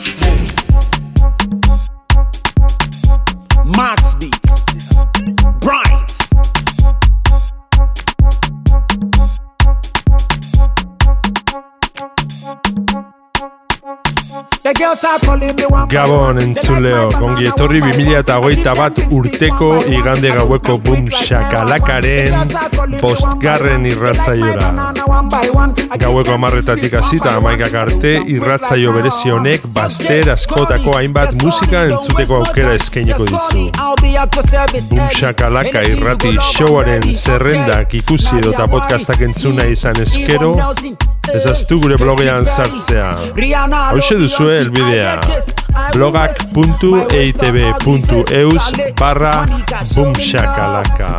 Max Gabon entzuleo, kongi etorri 2008 bat urteko igande gaueko boom shakalakaren postgarren irratzaiora. Gaueko amarretatik hasita amaikak arte irratzaio berezi honek baster askotako hainbat musika entzuteko aukera eskainiko dizu. Boom shakalaka irrati showaren zerrendak ikusi edota podcastak entzuna izan eskero, ezaztu gure blogean sartzea. Hauxe duzue elbidea blogak.eitb.eus barra boomshakalaka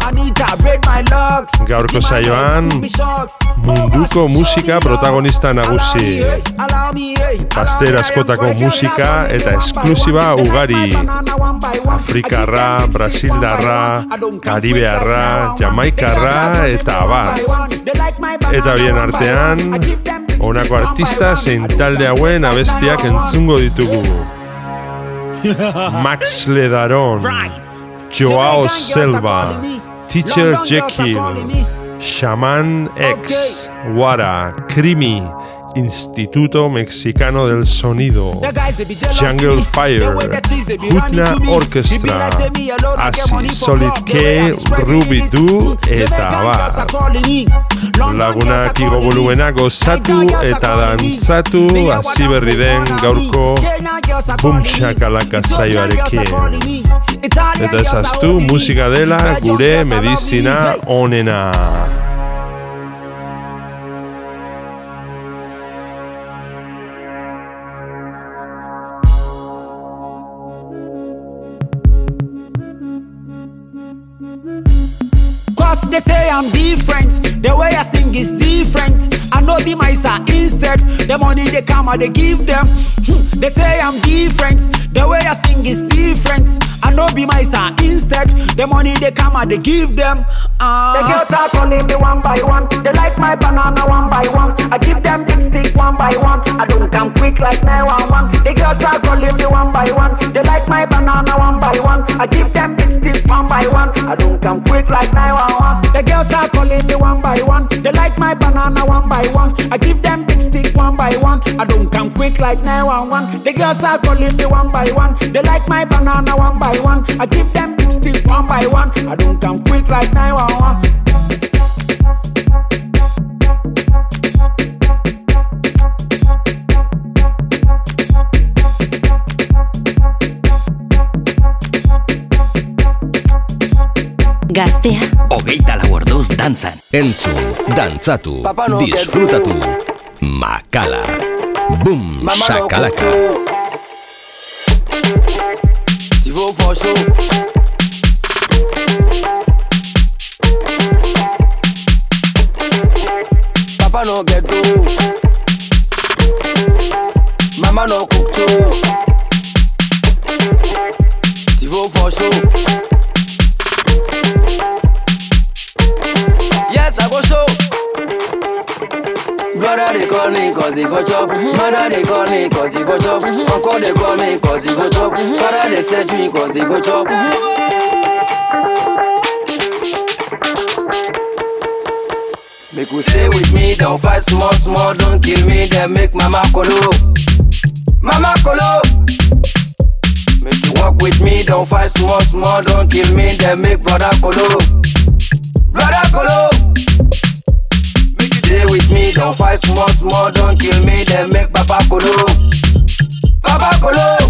Gaurko saioan munduko musika protagonista nagusi. Baster askotako musika eta esklusiba ugari. Afrikarra, Brasildarra, Karibearra, Jamaikarra eta abar. Eta bien artean, honako artista zein talde hauen abestiak entzungo ditugu. Max Ledaron, Joao Selva, Teacher Jekyll, Shaman X, Wara, Krimi, Instituto Mexicano del Sonido, Jungle Fire, Hutna Orchestra, Asi, Solid K, Ruby Doo eta abar. Lagunak igo volumena gozatu eta dantzatu hasi berri den gaurko Shakalaka saioarekin. Eta ezaztu musika dela gure medizina onena. Cause they say I'm different. The way I sing is different. I know be my sir instead. The money they come and they give them. Hmm, They say I'm different. The way I sing is different. I know be my sir instead. The money they come and they give them. Uh, The girls are calling me one by one. They like my banana one by one. I give them big stick one by one. I don't come quick like 911. The girls are calling me one by one. They like my banana one by one. I give them big stick one by one. I don't come quick like 911. The girls are calling me one by one. They like my banana one by one. I give them big stick one by one. I don't come quick like 911. The girls are calling me one by one. They like my banana one by one. I give them big stick one by one. I don't come quick like 911. Gaztea. Hogeita lau orduz dantzan. Entzun, dantzatu, no disfrutatu. Makala. Boom, no shakalaka. Tivo for show. Papa no get do. Mama no cook too. Tivo for cause he go chop. Mother they call me cause he go chop. Uncle they call me cause he go chop. Father they me cause he go chop. Make you stay with me, don't fight small small, don't kill me, then make mama colo Mama colo Make you Walk with me, don't fight small, small, don't kill me, then make brother Kolo. Brother Kolo. Stay with me, don't fight small, small, don't kill me, then make Papa Kolo. Papa Kolo.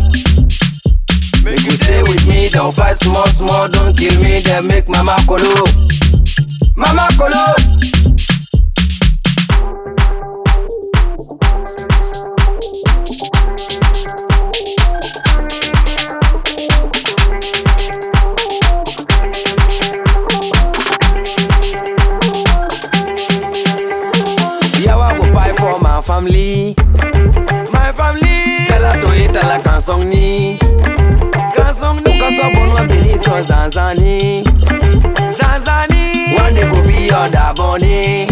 Make you stay with me, don't fight small, small, don't kill me, then make Mama Kolo. Mama Kolo. family. My family. Stella toye tala kansong ni Kansong ni Ou kansong bon wabili so zanzani. Zanzani. Wande go be your daboni.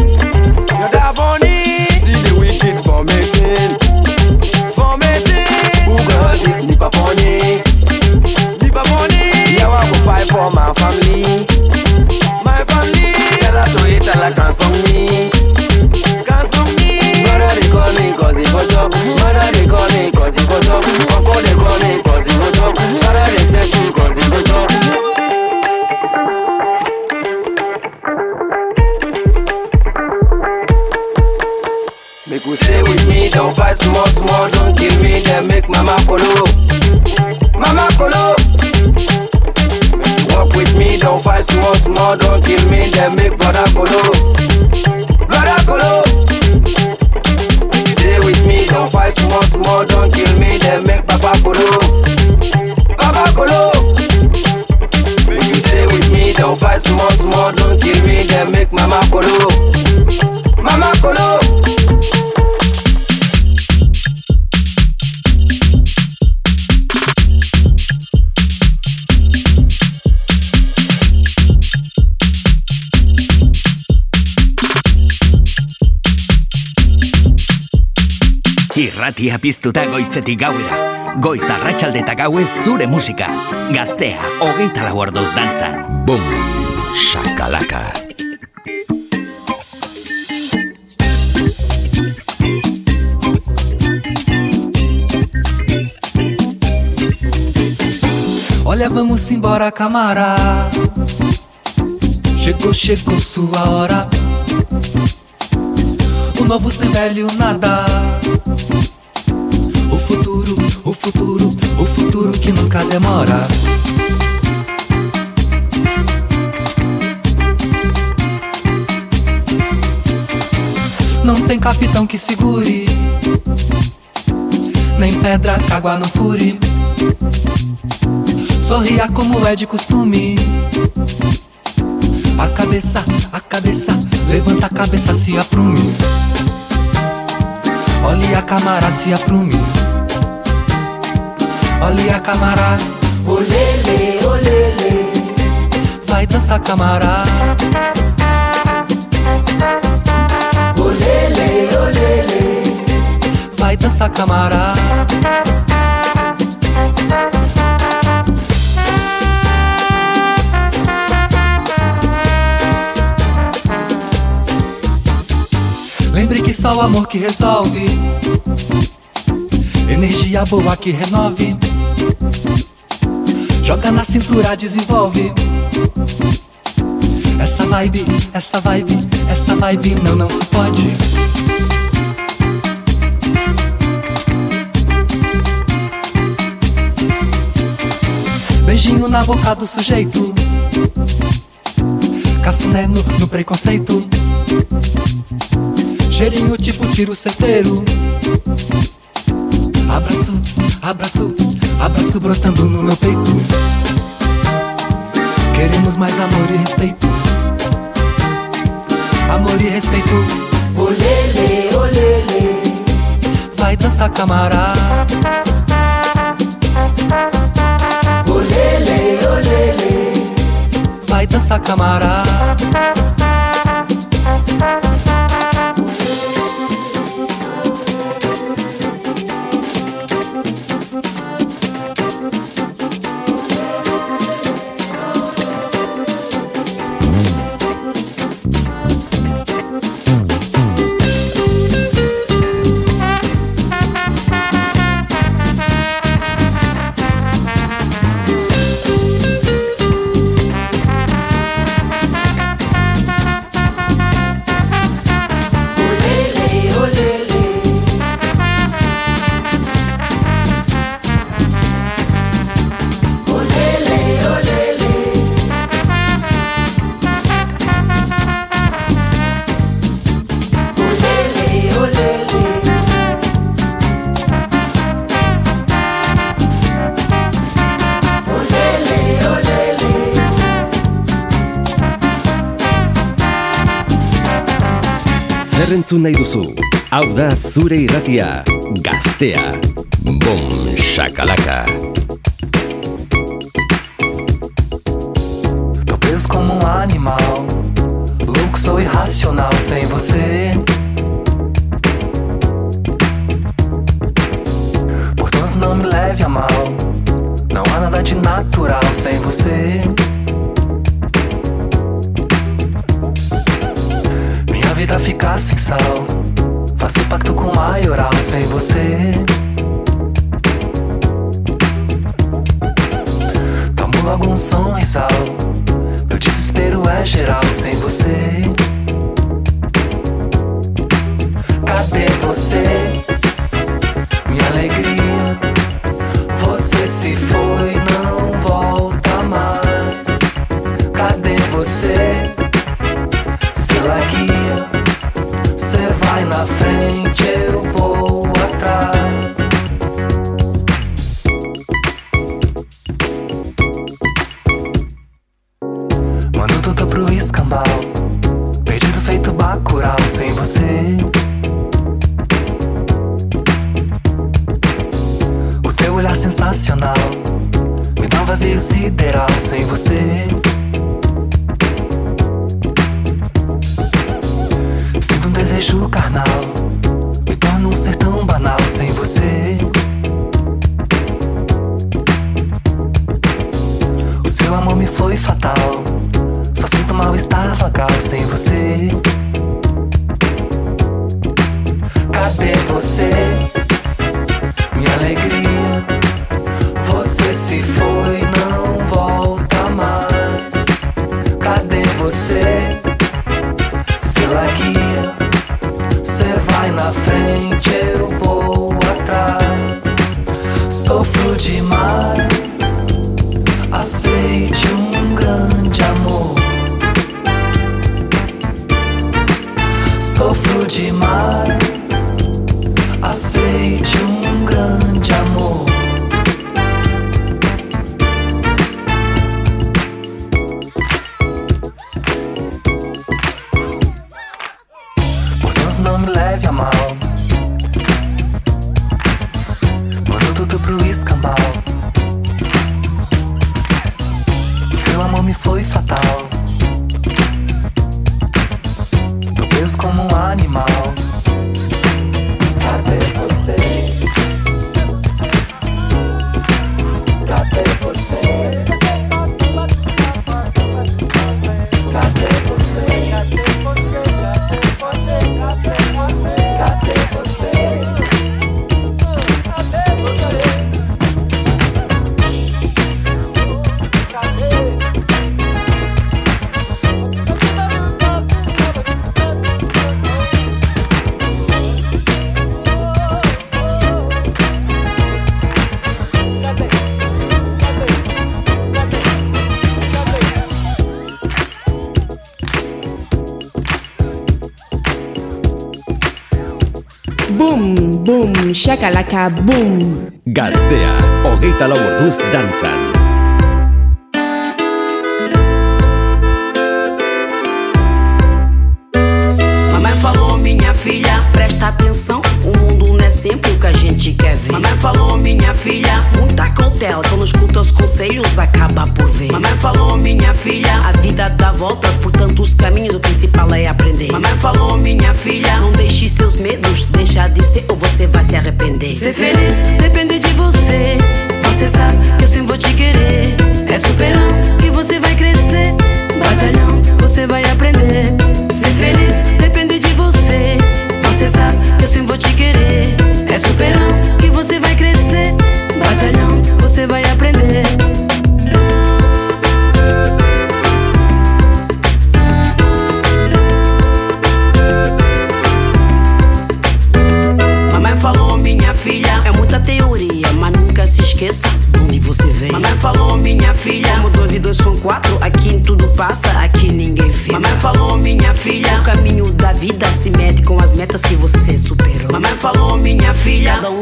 Your daboni. See the wicked formatting. Formatting. Who go hurt this nipa pony Nipa pony Yeah I go buy for my family. My family. Stella toye tala kansong ni me stay with me, don't fight small, small, don't kill me, then make mama colo Mama colo Walk with me, don't fight small, small, don't kill me, then make brother colo Brother colo small, small, don't kill me, then make Papa Kolo. Papa Kolo. Make you stay with me, don't fight small, small, don't kill me, then make Mama Kolo. Irratia piztuta goizetik gauera. Goiz arratsalde eta gauez zure musika. Gaztea, hogeita lau orduz dantzan. Bum, shakalaka. Olha, vamos embora, camara. Chegou, chegou sua hora. O novo sem velho nada. Futuro, o futuro, que nunca demora. Não tem capitão que segure, nem pedra água não fure. Sorria como é de costume. A cabeça, a cabeça, levanta a cabeça, se aprume. Olhe a câmara, se aprume. Olhe a câmara, olele, olele. Vai dançar câmara. Olele, olele. Vai dançar câmara. Lembre que só o amor que resolve. Energia boa que renove. Joga na cintura, desenvolve. Essa vibe, essa vibe, essa vibe não, não se pode. Beijinho na boca do sujeito. Cafuné no, no preconceito. Cheirinho tipo tiro certeiro. Abraço, abraço, abraço brotando no meu peito. Queremos mais amor e respeito. Amor e respeito. Olele, olele. Vai dançar camará. Olele, olele. Vai dançar camará. Entzun nahi duzu? Hau da zure irratia, gaztea. Bom, shakalaka. Tô preso como um animal, louco, sou irracional sem você. Logo um sorrisal. Meu desespero é geral sem você. Cadê você? Minha alegria. Você se foi, life, you're shakalaka boom. Gaztea, hogeita lau orduz dantzan. Mamãe falou, minha filha, presta atenção. O mundo não é sempre o que a gente quer ver. Mamãe falou, minha filha, muita cautela. Quando escuta os conselhos, acaba por ver. Mamãe falou, minha filha, a vida dá voltas Por tantos caminhos, o principal é aprender. Mamãe falou, minha filha, não deixe seus medos De ser ou você vai se arrepender. Ser feliz depende de você. Você sabe que eu sempre vou te querer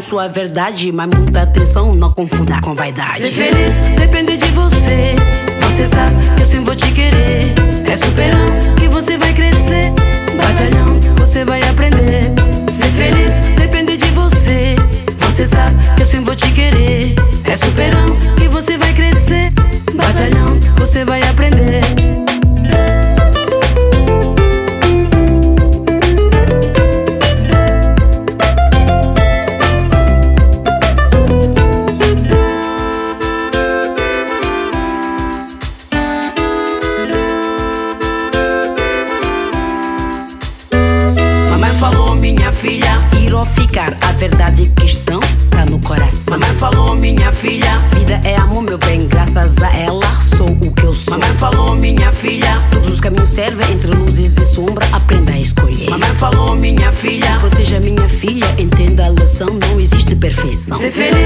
sua verdade, mas muita atenção não confunda com vaidade. Ser feliz depende de você. Você sabe que eu sempre vou te querer. É superando que você vai crescer. Batalhão, você vai aprender. Ser feliz depende de você. Você sabe que eu sempre vou te querer. É superando que você vai crescer. Batalhão, você vai aprender. If it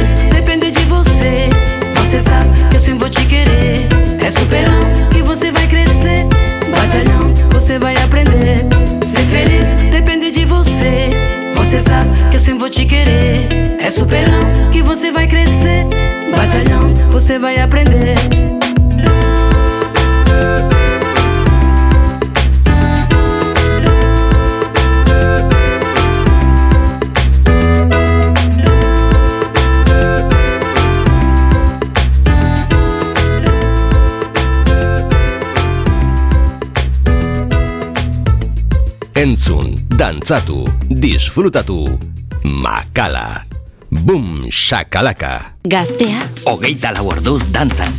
dantzatu, disfrutatu, makala. Bum, shakalaka. Gaztea. Ogeita lau orduz dantzan.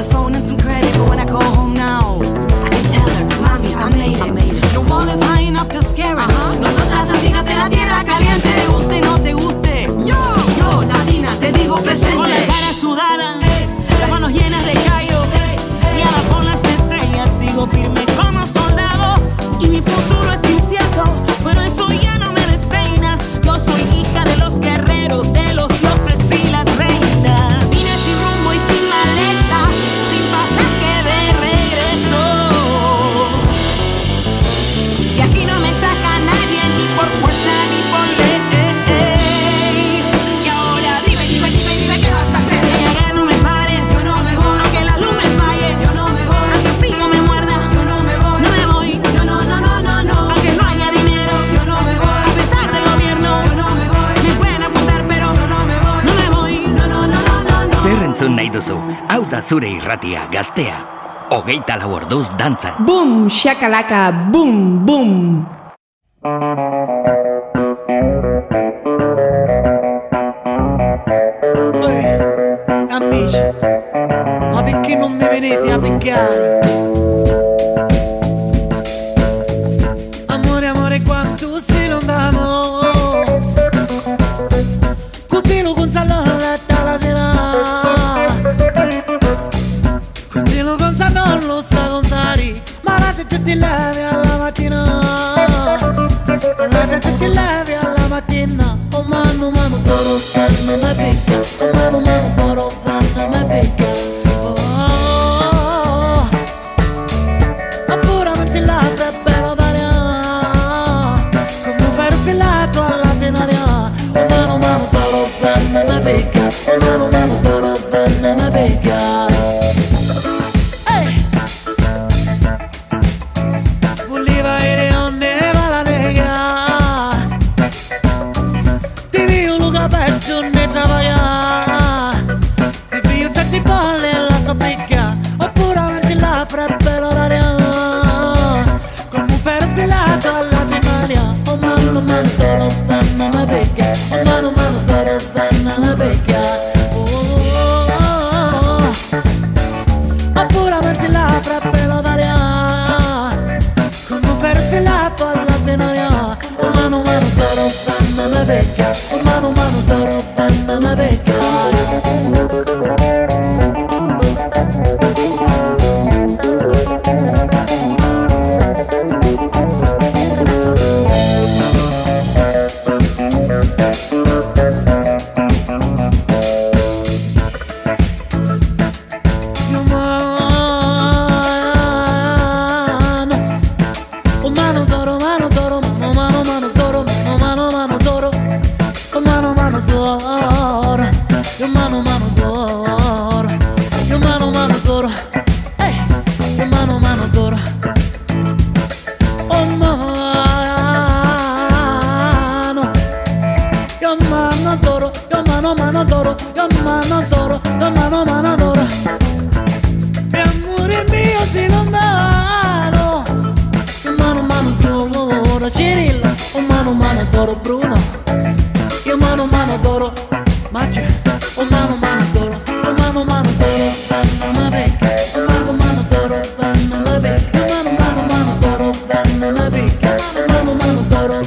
a phone and some credit, but when I go home now, I can tell her, mommy, I made it. I made it. Your wall is high enough to scare us. Uh -huh. Nosotras latinas de la tierra caliente, te guste no te guste. Yo, yo, latina, te digo presente. Con la cara sudada, hey, hey, las manos llenas de callo hey, y a las estrellas sigo firme. Zure irratia gaztea. Hogeita lau orduz dantza. Bum, shakalaka, bum, bum.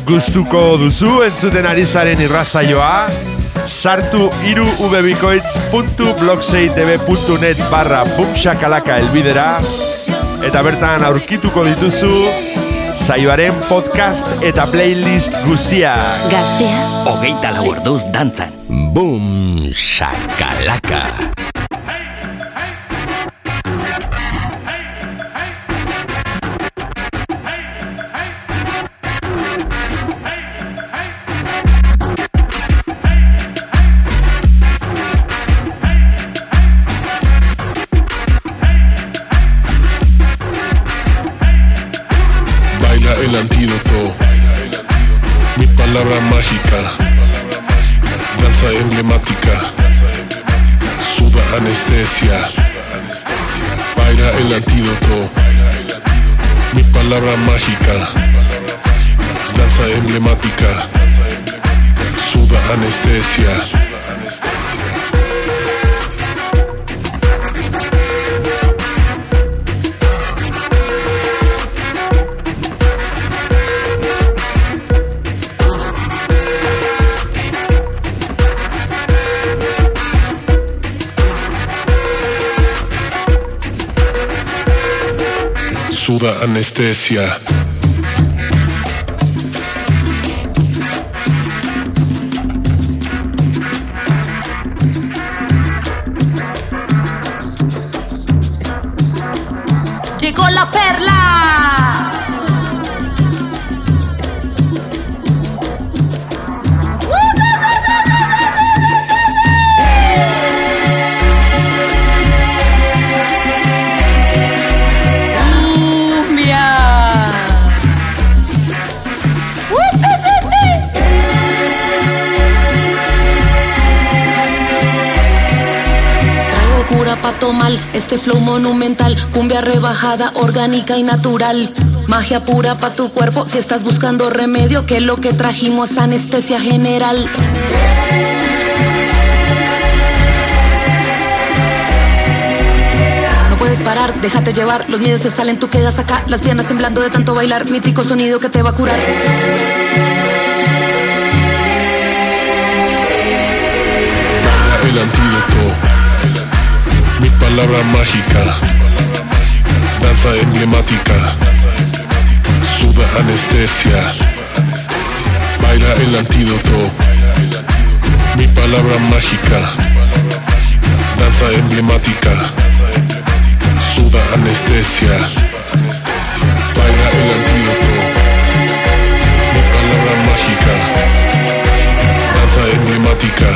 Gustuko duzu entzuten ari zaren irrazaioa sartu iru ubebikoitz.blogseitb.net barra bumshakalaka elbidera eta bertan aurkituko dituzu saioaren podcast eta playlist guziak. Gaztea. Hogeita lau orduz dantzan. Boom, shakalaka. Mágica. Danza emblemática. Suda anestesia. Suda anestesia. Cura pa' tomar este flow monumental, cumbia rebajada, orgánica y natural. Magia pura pa' tu cuerpo si estás buscando remedio, que lo que trajimos es anestesia general. No puedes parar, déjate llevar, los miedos se salen, tú quedas acá, las piernas temblando de tanto bailar, mítico sonido que te va a curar. El antídoto. Palabra mágica. Danza emblemática. Suda anestesia. Baila el antídoto. Mi palabra mágica. Danza emblemática. Suda anestesia. Baila el antídoto. Mi palabra mágica. Danza emblemática.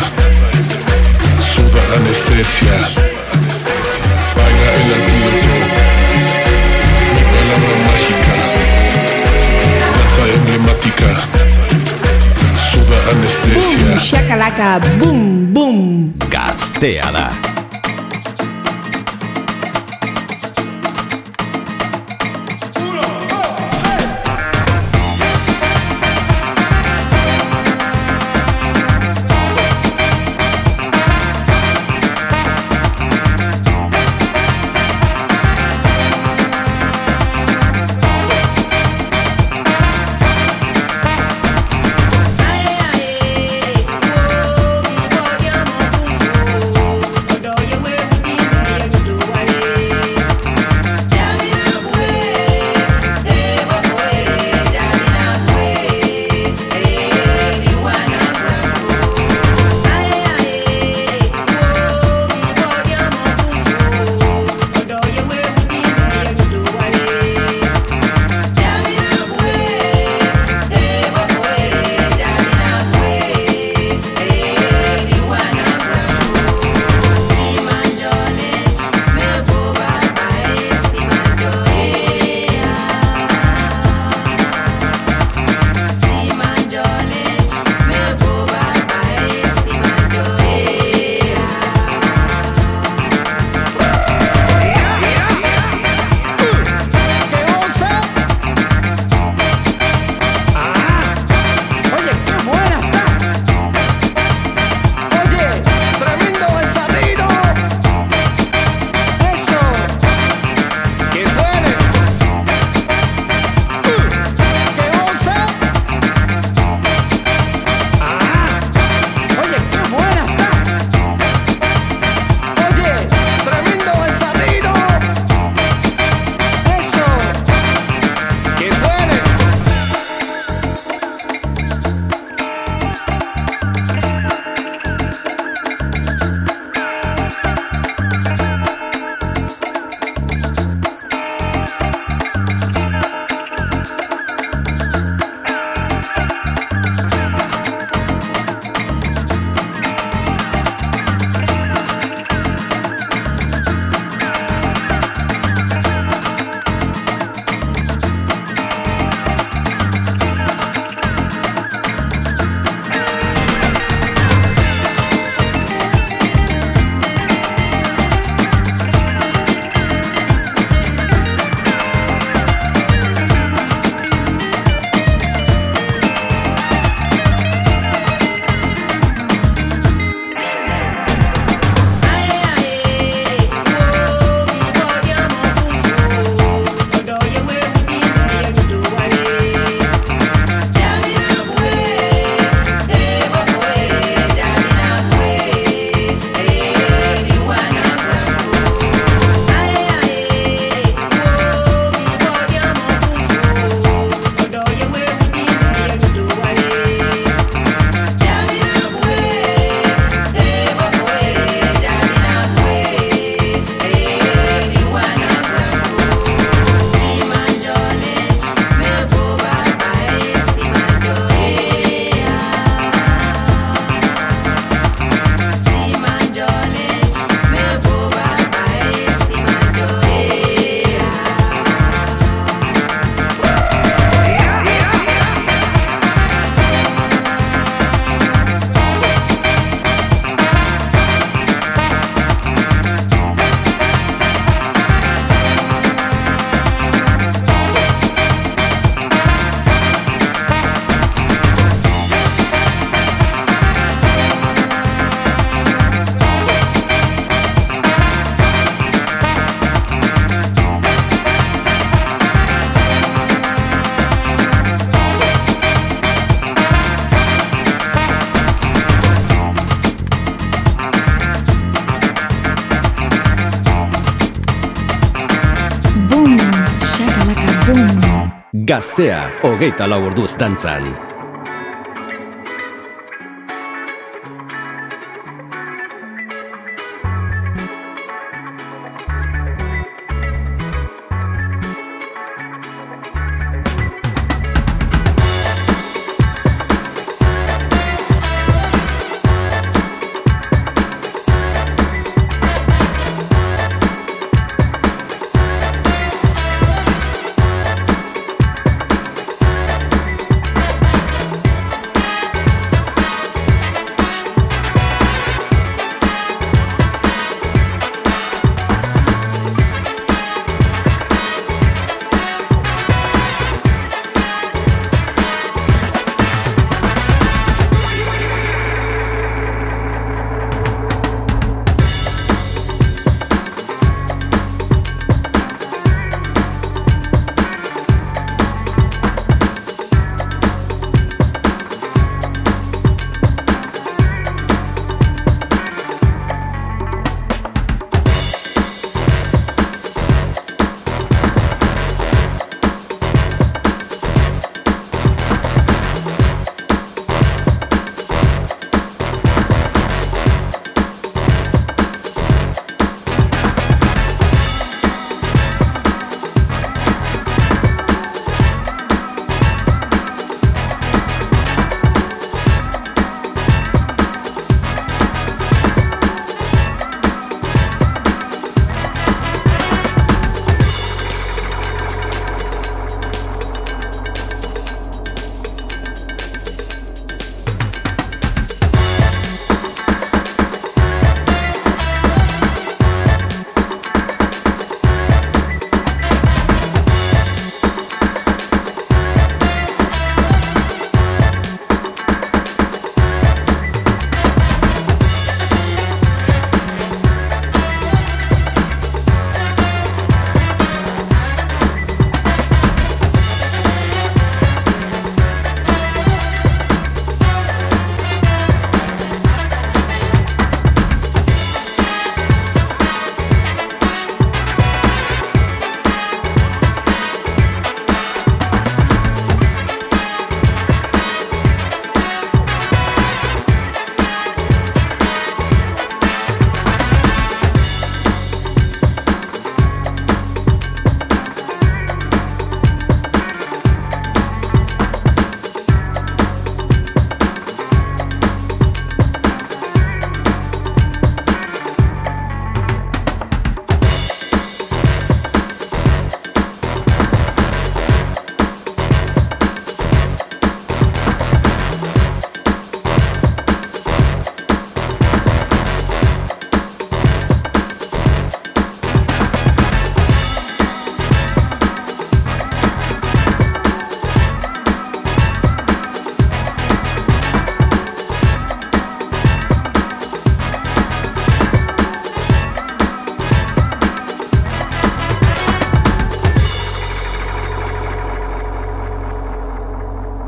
Suda anestesia. Boom, shakalaka, boom, boom. Gaztea Gaztea, hogeita lau orduz dantzan.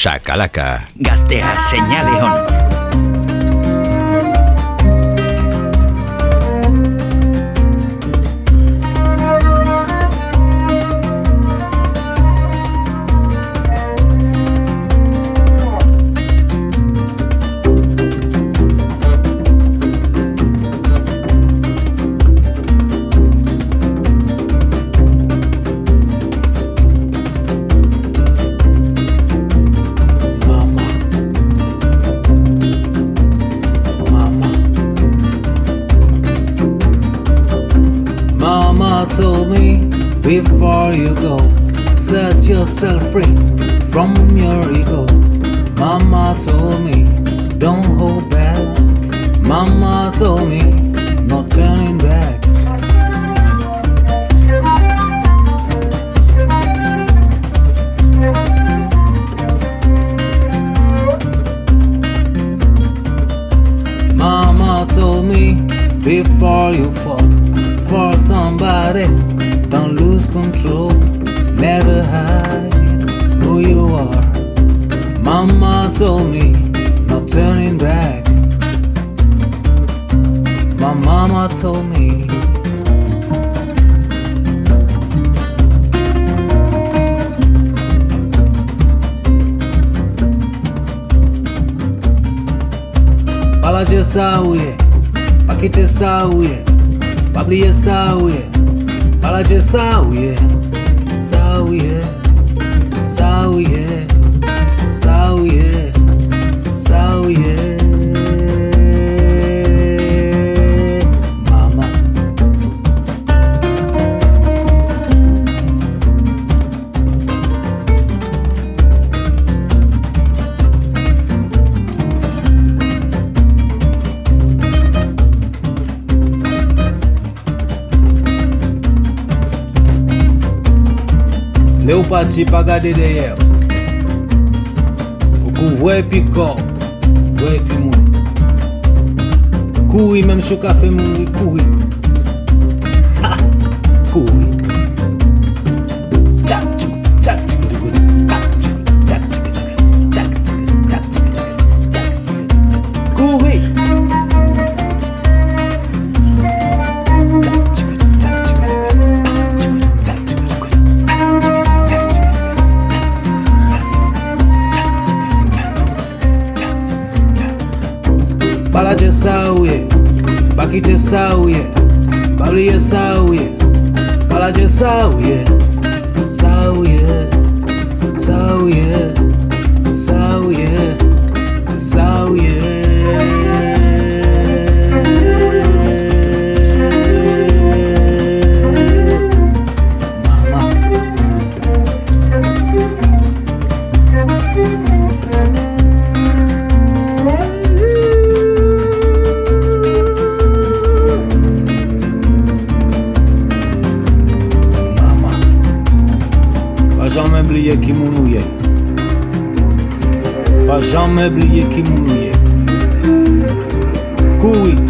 Sakalaka. Gaztea, seinale hon. Bakıcı sağuye, pakite sağuye, pabliye sağuye, balacı sağuye, sağuye, sağuye. pati pa gade deyer Foukou vwe pi kor, vwe pi moun. Kouri menm sou kafe moun, kouri całuję, Pauli je całuję, Pala cię za mebli je kimuruje. Kuj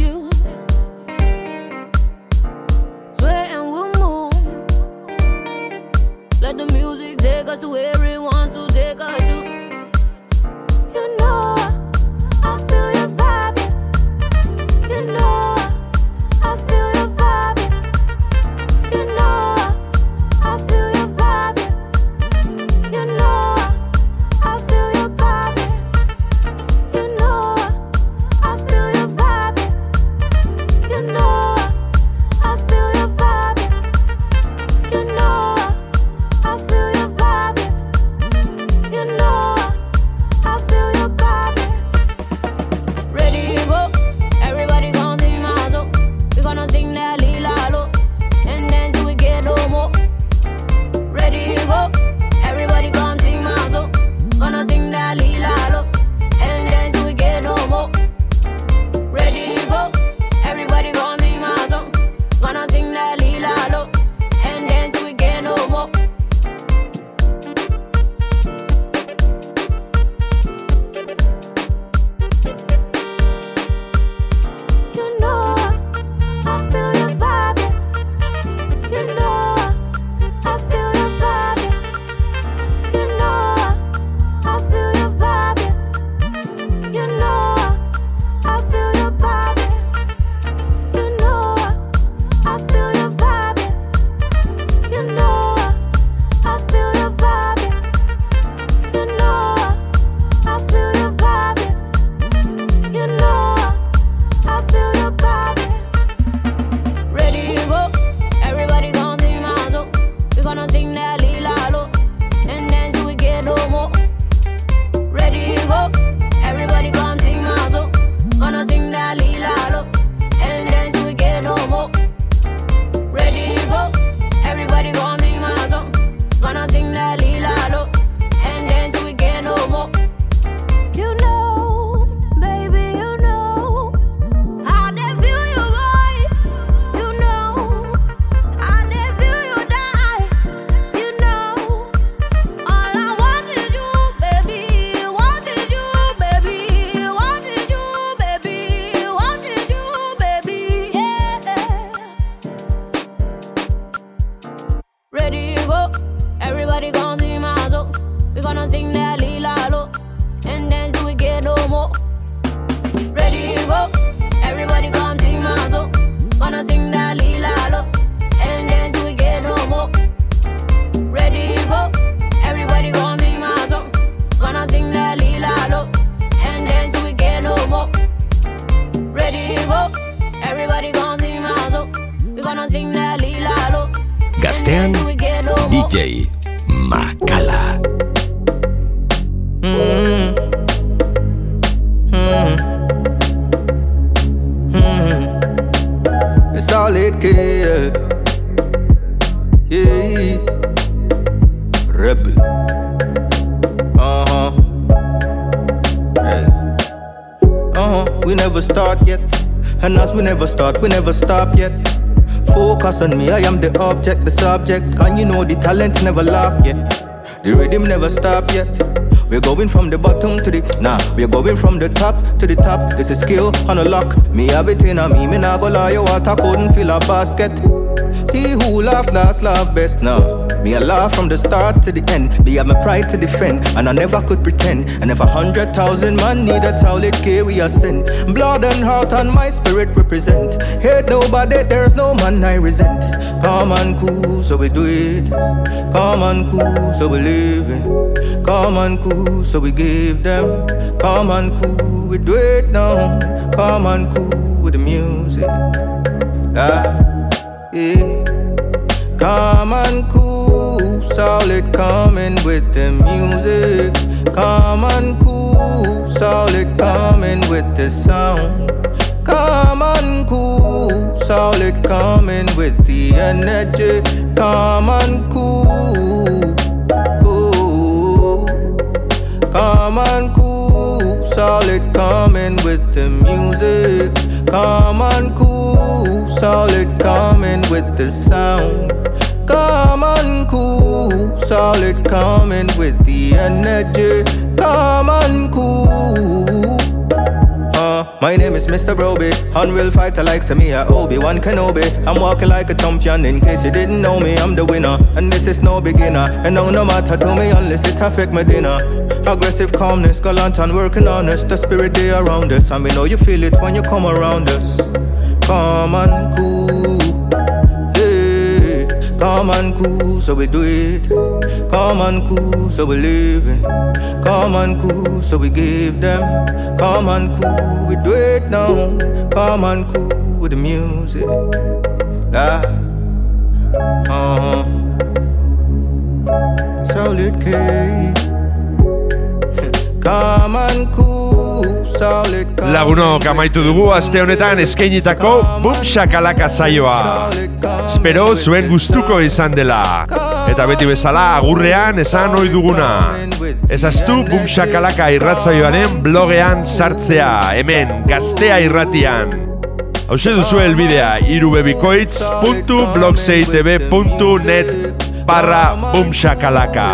the object, the subject. And you know the talent never lack, yet. The rhythm never stop yet. We're going from the bottom to the nah. We're going from the top to the top. This is skill on a lock. Me have it in a me, me nah go lie. Your water couldn't fill a basket. He who laughs last love best now. Me a laugh from the start to the end. Me have my pride to defend, and I never could pretend. And if a hundred thousand man need a towel, it care we are sin. Blood and heart and my spirit represent. Hate nobody, there's no man I resent. Come and cool, so we do it. Come and cool, so we live it. Come and cool, so we give them. Come and cool, we do it now. Come and cool with the music. Ah, yeah. Come and cool, solid coming with the music. Come and cool, solid coming with the sound. Come and cool, solid coming with the energy. Come and cool, ooh. Come and cool, solid coming with the music. Come and cool, solid coming with the sound. Uh, my name is Mr. Broby, unreal fighter like Samia Obi-Wan Kenobi. I'm walking like a champion in case you didn't know me, I'm the winner. And this is no beginner, and no, no matter to me unless it affect my dinner. Aggressive calmness, gallant and working honest, the spirit they around us. And we know you feel it when you come around us. Calm and cool, calm and cool, so we do it. Calm and cool, so we live it. Calm and cool, so we give them. Calm and cool, we do it now. Calm and cool with the music. Ah, uh-huh. Solid K. Calm and cool, Lagunok amaitu dugu aste honetan eskainitako Boom Shakalaka saioa. Espero zuen gustuko izan dela. Eta beti bezala agurrean esan ohi duguna. Ezaztu Boom Shakalaka irratzaioaren blogean sartzea, hemen gaztea irratian. Hauze duzu elbidea irubebikoitz.blogseitb.net barra bumshakalaka.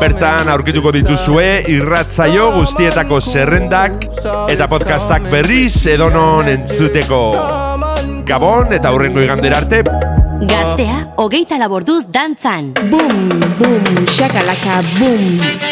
Bertan aurkituko dituzue irratzaio guztietako zerrendak eta podcastak berriz edonon entzuteko. Gabon eta hurrengo igandera arte. Gaztea, hogeita laborduz dantzan. Boom, boom, shakalaka, boom.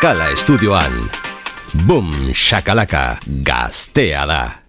Makala estudioan. Boom, shakalaka, gaztea da.